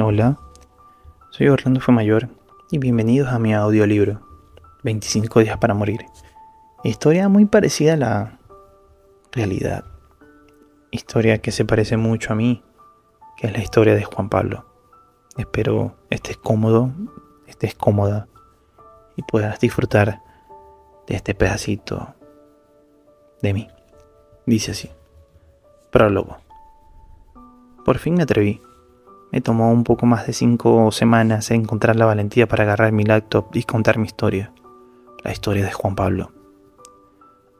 Hola, soy Orlando Mayor y bienvenidos a mi audiolibro 25 días para morir. Historia muy parecida a la realidad. Historia que se parece mucho a mí, que es la historia de Juan Pablo. Espero estés cómodo, estés cómoda y puedas disfrutar de este pedacito de mí. Dice así. Prólogo. Por fin me atreví me tomó un poco más de cinco semanas encontrar la valentía para agarrar mi laptop y contar mi historia, la historia de Juan Pablo.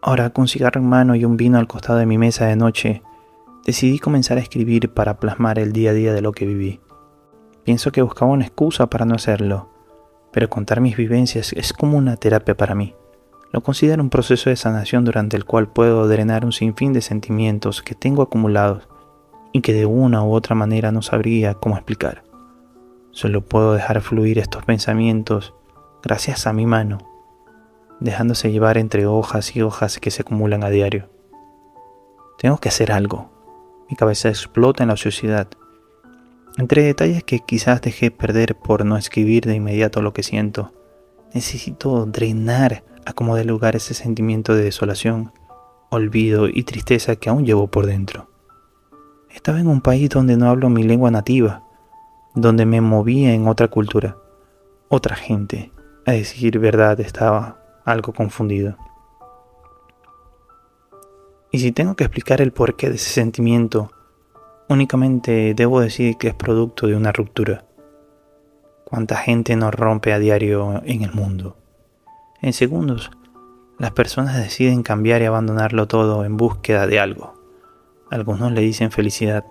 Ahora, con cigarro en mano y un vino al costado de mi mesa de noche, decidí comenzar a escribir para plasmar el día a día de lo que viví. Pienso que buscaba una excusa para no hacerlo, pero contar mis vivencias es como una terapia para mí. Lo considero un proceso de sanación durante el cual puedo drenar un sinfín de sentimientos que tengo acumulados y que de una u otra manera no sabría cómo explicar. Solo puedo dejar fluir estos pensamientos gracias a mi mano, dejándose llevar entre hojas y hojas que se acumulan a diario. Tengo que hacer algo. Mi cabeza explota en la ociosidad. Entre detalles que quizás dejé perder por no escribir de inmediato lo que siento, necesito drenar a como de lugar ese sentimiento de desolación, olvido y tristeza que aún llevo por dentro. Estaba en un país donde no hablo mi lengua nativa, donde me movía en otra cultura, otra gente. A decir verdad, estaba algo confundido. Y si tengo que explicar el porqué de ese sentimiento, únicamente debo decir que es producto de una ruptura. ¿Cuánta gente nos rompe a diario en el mundo? En segundos, las personas deciden cambiar y abandonarlo todo en búsqueda de algo. Algunos le dicen felicidad,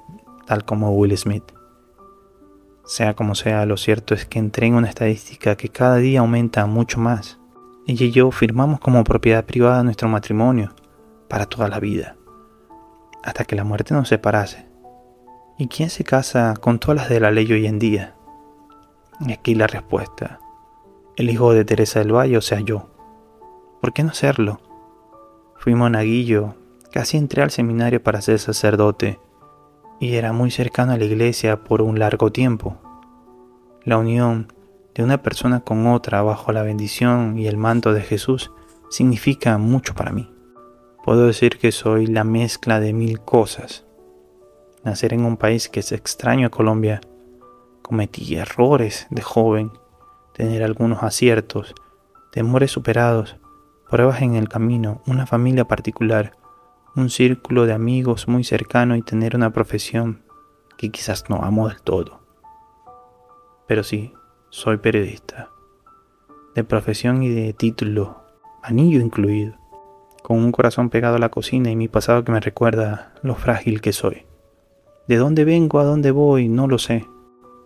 tal como Will Smith. Sea como sea, lo cierto es que entré en una estadística que cada día aumenta mucho más. Ella y yo firmamos como propiedad privada nuestro matrimonio para toda la vida, hasta que la muerte nos separase. ¿Y quién se casa con todas las de la ley hoy en día? Y aquí la respuesta. El hijo de Teresa del Valle, o sea yo. ¿Por qué no serlo? Fui monaguillo Casi entré al seminario para ser sacerdote y era muy cercano a la iglesia por un largo tiempo. La unión de una persona con otra bajo la bendición y el manto de Jesús significa mucho para mí. Puedo decir que soy la mezcla de mil cosas. Nacer en un país que es extraño a Colombia, cometí errores de joven, tener algunos aciertos, temores superados, pruebas en el camino, una familia particular, un círculo de amigos muy cercano y tener una profesión que quizás no amo del todo. Pero sí, soy periodista. De profesión y de título, anillo incluido. Con un corazón pegado a la cocina y mi pasado que me recuerda lo frágil que soy. De dónde vengo, a dónde voy, no lo sé.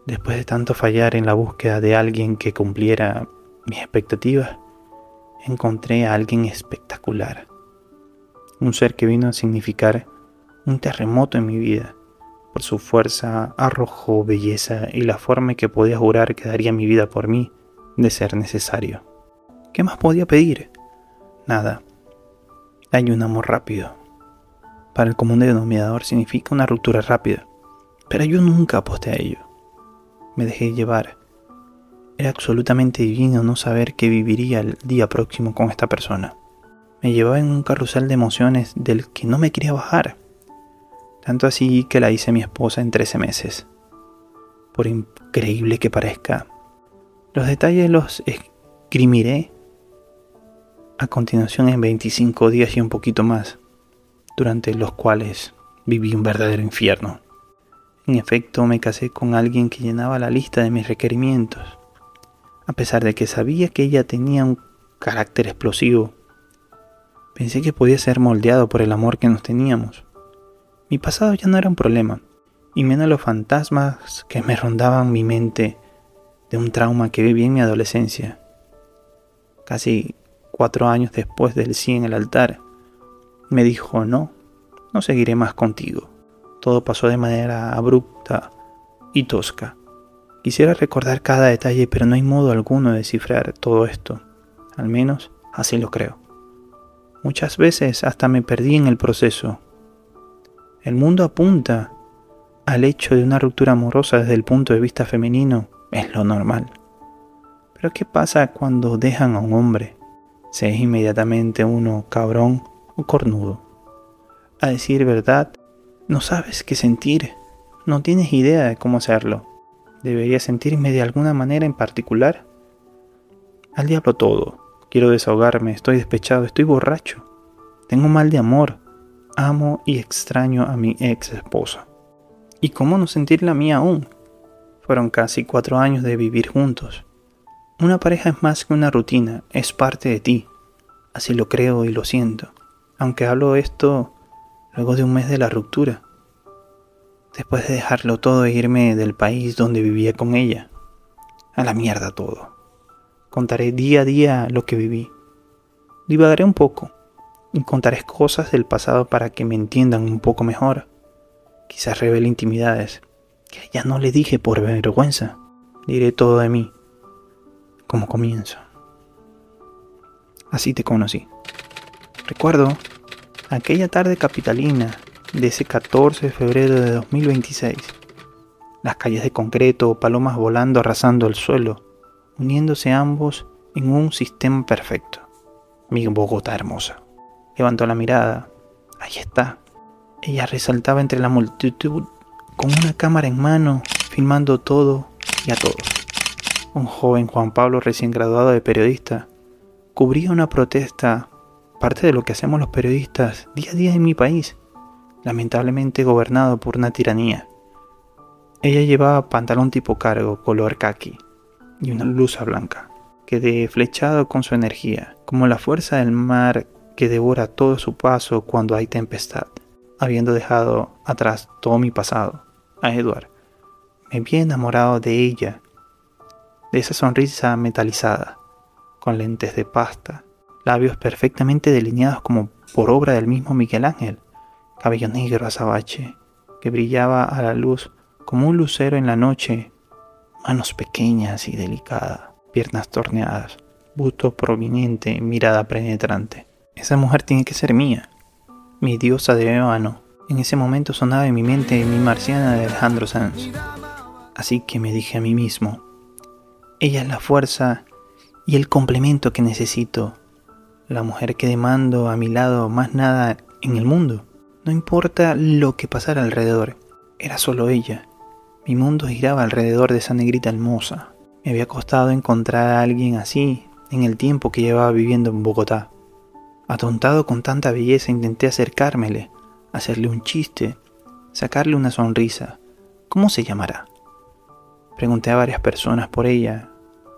Después de tanto fallar en la búsqueda de alguien que cumpliera mis expectativas, encontré a alguien espectacular un ser que vino a significar un terremoto en mi vida. Por su fuerza, arrojo, belleza y la forma en que podía jurar que daría mi vida por mí, de ser necesario. ¿Qué más podía pedir? Nada. Hay un amor rápido. Para el común denominador significa una ruptura rápida, pero yo nunca aposté a ello. Me dejé llevar. Era absolutamente divino no saber que viviría el día próximo con esta persona me llevaba en un carrusel de emociones del que no me quería bajar. Tanto así que la hice mi esposa en 13 meses. Por increíble que parezca. Los detalles los escrimiré a continuación en 25 días y un poquito más, durante los cuales viví un verdadero infierno. En efecto, me casé con alguien que llenaba la lista de mis requerimientos, a pesar de que sabía que ella tenía un carácter explosivo Pensé que podía ser moldeado por el amor que nos teníamos. Mi pasado ya no era un problema, y menos los fantasmas que me rondaban mi mente de un trauma que viví en mi adolescencia. Casi cuatro años después del sí en el altar, me dijo, no, no seguiré más contigo. Todo pasó de manera abrupta y tosca. Quisiera recordar cada detalle, pero no hay modo alguno de descifrar todo esto. Al menos así lo creo. Muchas veces hasta me perdí en el proceso. El mundo apunta al hecho de una ruptura amorosa desde el punto de vista femenino es lo normal. Pero ¿qué pasa cuando dejan a un hombre? Se es inmediatamente uno cabrón o cornudo. A decir verdad, no sabes qué sentir, no tienes idea de cómo hacerlo. ¿Debería sentirme de alguna manera en particular? Al diablo todo. Quiero desahogarme, estoy despechado, estoy borracho. Tengo mal de amor. Amo y extraño a mi ex esposa. ¿Y cómo no sentir la mía aún? Fueron casi cuatro años de vivir juntos. Una pareja es más que una rutina, es parte de ti. Así lo creo y lo siento. Aunque hablo esto luego de un mes de la ruptura. Después de dejarlo todo e irme del país donde vivía con ella. A la mierda todo. Contaré día a día lo que viví. Divagaré un poco y contaré cosas del pasado para que me entiendan un poco mejor. Quizás revele intimidades que ya no le dije por vergüenza. Diré todo de mí, como comienzo. Así te conocí. Recuerdo aquella tarde capitalina de ese 14 de febrero de 2026. Las calles de concreto, palomas volando arrasando el suelo, uniéndose ambos en un sistema perfecto. Mi Bogotá hermosa. Levantó la mirada. Ahí está. Ella resaltaba entre la multitud con una cámara en mano, filmando todo y a todos. Un joven Juan Pablo recién graduado de periodista cubría una protesta, parte de lo que hacemos los periodistas día a día en mi país, lamentablemente gobernado por una tiranía. Ella llevaba pantalón tipo cargo, color khaki, y una blusa blanca, que de flechado con su energía, como la fuerza del mar que devora todo su paso cuando hay tempestad, habiendo dejado atrás todo mi pasado. A Edward, me vi enamorado de ella, de esa sonrisa metalizada, con lentes de pasta, labios perfectamente delineados como por obra del mismo Miguel Ángel, cabello negro azabache, que brillaba a la luz como un lucero en la noche, manos pequeñas y delicadas, piernas torneadas, busto prominente, mirada penetrante. Esa mujer tiene que ser mía, mi diosa de Ébano. En ese momento sonaba en mi mente mi marciana de Alejandro Sanz. Así que me dije a mí mismo, ella es la fuerza y el complemento que necesito, la mujer que demando a mi lado más nada en el mundo. No importa lo que pasara alrededor, era solo ella. Mi mundo giraba alrededor de esa negrita hermosa. Me había costado encontrar a alguien así en el tiempo que llevaba viviendo en Bogotá. Atontado con tanta belleza intenté acercármele, hacerle un chiste, sacarle una sonrisa. ¿Cómo se llamará? Pregunté a varias personas por ella,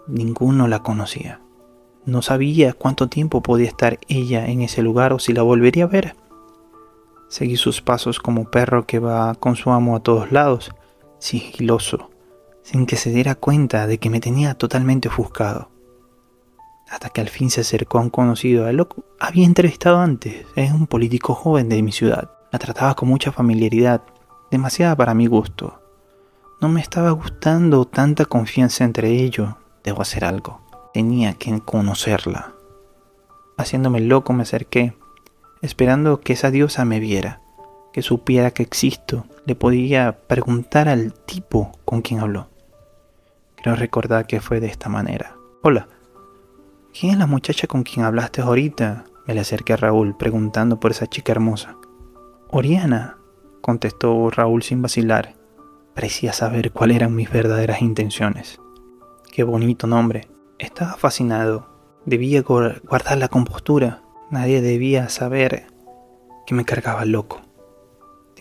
Ninguno la conocía. No sabía cuánto tiempo podía estar ella en ese lugar o si la volvería a ver. Seguí sus pasos como perro que va con su amo a todos lados, sigiloso, sin que se diera cuenta de que me tenía totalmente ofuscado. Hasta que al fin se acercó a un conocido. A lo había entrevistado antes. Es un político joven de mi ciudad. La trataba con mucha familiaridad, demasiada para mi gusto. No me estaba gustando tanta confianza entre ellos, Debo hacer algo. Tenía que conocerla. Haciéndome loco me acerqué, esperando que esa diosa me viera, que supiera que existo. Le podía preguntar al tipo con quien habló. Creo recordar que fue de esta manera. Hola, ¿quién es la muchacha con quien hablaste ahorita? Me le acerqué a Raúl preguntando por esa chica hermosa. Oriana, contestó Raúl sin vacilar. Parecía saber cuáles eran mis verdaderas intenciones. Qué bonito nombre. Estaba fascinado. Debía guardar la compostura. Nadie debía saber que me cargaba loco.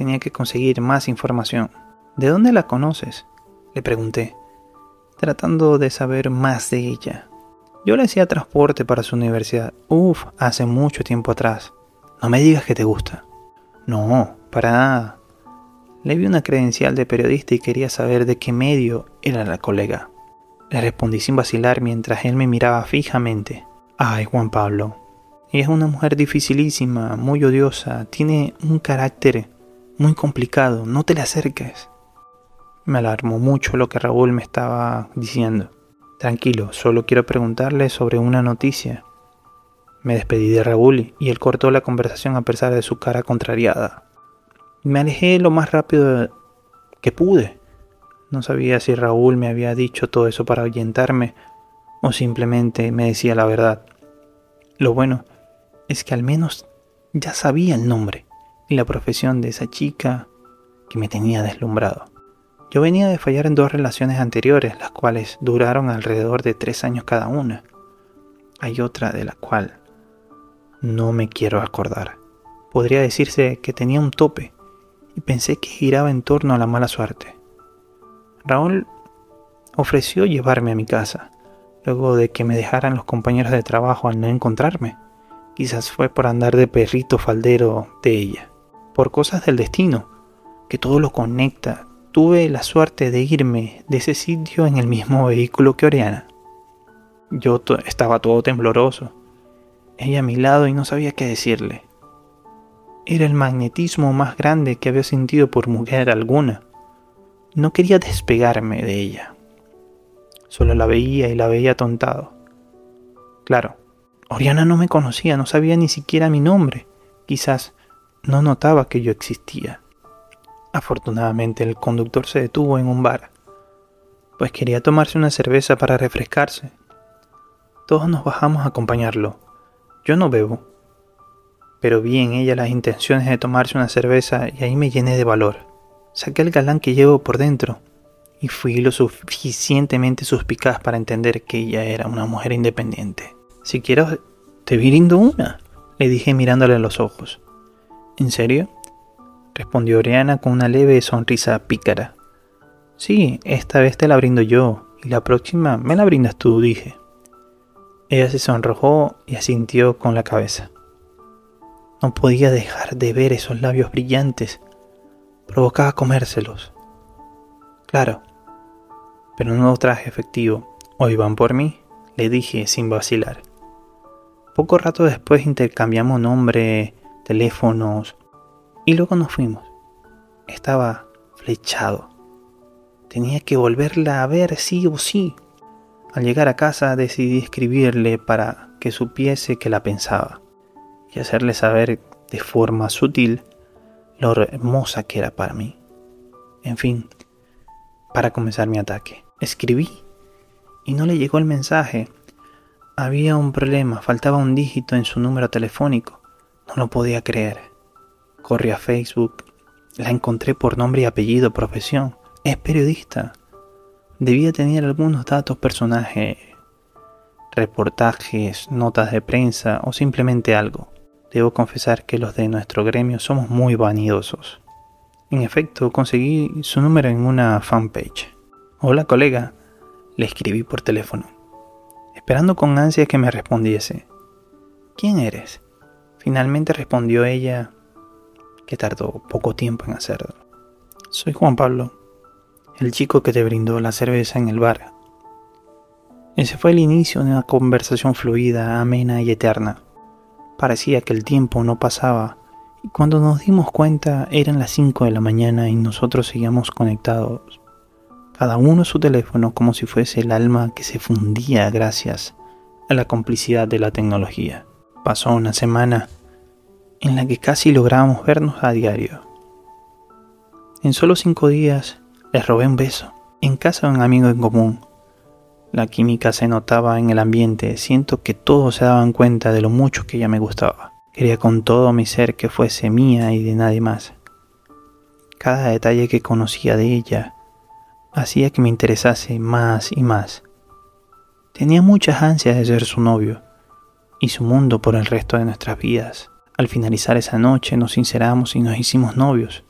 Tenía que conseguir más información. ¿De dónde la conoces? Le pregunté, tratando de saber más de ella. Yo le hacía transporte para su universidad. Uf, hace mucho tiempo atrás. No me digas que te gusta. No, para nada. Le vi una credencial de periodista y quería saber de qué medio era la colega. Le respondí sin vacilar mientras él me miraba fijamente. Ay, Juan Pablo. Es una mujer dificilísima, muy odiosa, tiene un carácter muy complicado, no te le acerques. Me alarmó mucho lo que Raúl me estaba diciendo. Tranquilo, solo quiero preguntarle sobre una noticia. Me despedí de Raúl y él cortó la conversación a pesar de su cara contrariada. Me alejé lo más rápido que pude. No sabía si Raúl me había dicho todo eso para ahuyentarme o simplemente me decía la verdad. Lo bueno es que al menos ya sabía el nombre y la profesión de esa chica que me tenía deslumbrado. Yo venía de fallar en dos relaciones anteriores, las cuales duraron alrededor de tres años cada una. Hay otra de la cual no me quiero acordar. Podría decirse que tenía un tope y pensé que giraba en torno a la mala suerte. Raúl ofreció llevarme a mi casa, luego de que me dejaran los compañeros de trabajo al no encontrarme. Quizás fue por andar de perrito faldero de ella. Por cosas del destino, que todo lo conecta, tuve la suerte de irme de ese sitio en el mismo vehículo que Oriana. Yo estaba todo tembloroso, ella a mi lado y no sabía qué decirle. Era el magnetismo más grande que había sentido por mujer alguna. No quería despegarme de ella. Solo la veía y la veía tontado. Claro, Oriana no me conocía, no sabía ni siquiera mi nombre. Quizás no notaba que yo existía. Afortunadamente el conductor se detuvo en un bar, pues quería tomarse una cerveza para refrescarse. Todos nos bajamos a acompañarlo. Yo no bebo, pero vi en ella las intenciones de tomarse una cerveza y ahí me llené de valor. Saqué el galán que llevo por dentro y fui lo suficientemente suspicaz para entender que ella era una mujer independiente. Si quiero, te brindo una, le dije mirándole a los ojos. ¿En serio? respondió Oriana con una leve sonrisa pícara. Sí, esta vez te la brindo yo, y la próxima me la brindas tú, dije. Ella se sonrojó y asintió con la cabeza. No podía dejar de ver esos labios brillantes. Provocaba comérselos. Claro, pero no traje efectivo. Hoy van por mí, le dije sin vacilar. Poco rato después intercambiamos nombre, teléfonos y luego nos fuimos. Estaba flechado. Tenía que volverla a ver sí o sí. Al llegar a casa decidí escribirle para que supiese que la pensaba y hacerle saber de forma sutil lo hermosa que era para mí. En fin, para comenzar mi ataque. Escribí y no le llegó el mensaje. Había un problema, faltaba un dígito en su número telefónico. No lo podía creer. Corrí a Facebook, la encontré por nombre y apellido, profesión. Es periodista. Debía tener algunos datos personajes, reportajes, notas de prensa o simplemente algo. Debo confesar que los de nuestro gremio somos muy vanidosos. En efecto, conseguí su número en una fanpage. Hola colega, le escribí por teléfono, esperando con ansia que me respondiese. ¿Quién eres? Finalmente respondió ella, que tardó poco tiempo en hacerlo. Soy Juan Pablo, el chico que te brindó la cerveza en el bar. Ese fue el inicio de una conversación fluida, amena y eterna. Parecía que el tiempo no pasaba y cuando nos dimos cuenta eran las 5 de la mañana y nosotros seguíamos conectados, cada uno su teléfono como si fuese el alma que se fundía gracias a la complicidad de la tecnología. Pasó una semana en la que casi lográbamos vernos a diario. En solo cinco días les robé un beso en casa de un amigo en común la química se notaba en el ambiente, siento que todos se daban cuenta de lo mucho que ella me gustaba. Quería con todo mi ser que fuese mía y de nadie más. Cada detalle que conocía de ella hacía que me interesase más y más. Tenía muchas ansias de ser su novio y su mundo por el resto de nuestras vidas. Al finalizar esa noche nos sinceramos y nos hicimos novios.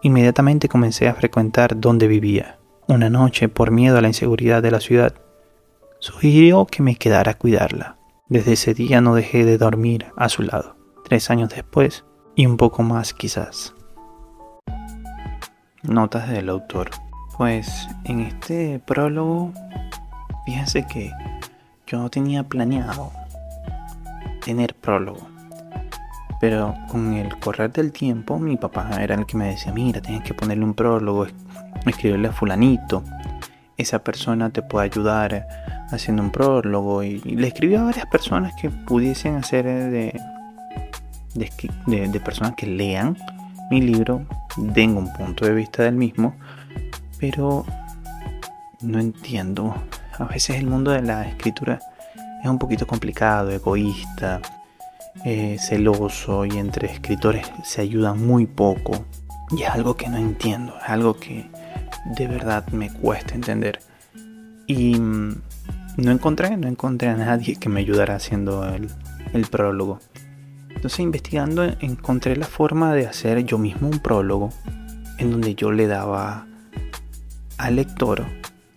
Inmediatamente comencé a frecuentar donde vivía. Una noche, por miedo a la inseguridad de la ciudad, sugirió que me quedara a cuidarla. Desde ese día no dejé de dormir a su lado, tres años después, y un poco más quizás. Notas del autor. Pues en este prólogo, fíjense que yo no tenía planeado tener prólogo. Pero con el correr del tiempo, mi papá era el que me decía, mira, tienes que ponerle un prólogo, escribirle a fulanito. Esa persona te puede ayudar haciendo un prólogo y, le escribí a varias personas que pudiesen hacer de, de, personas que lean mi libro, den un punto de vista del mismo pero no entiendo. A veces el mundo de la escritura es un poquito complicado, egoísta, eh, celoso y entre escritores se ayudan muy poco. Y es algo que no entiendo, es algo que de verdad me cuesta entender. Y mm, no encontré, no encontré a nadie que me ayudara haciendo el, el prólogo. Entonces investigando encontré la forma de hacer yo mismo un prólogo en donde yo le daba al lector,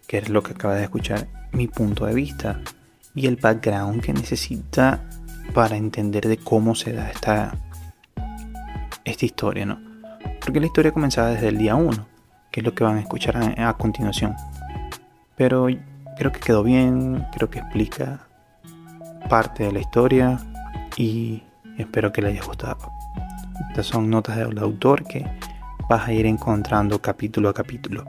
que es lo que acaba de escuchar, mi punto de vista y el background que necesita para entender de cómo se da esta, esta historia, ¿no? Porque la historia comenzaba desde el día 1, que es lo que van a escuchar a, continuación. Pero creo que quedó bien, creo que explica parte de la historia y espero que le haya gustado. Estas son notas del autor que vas a ir encontrando capítulo a capítulo.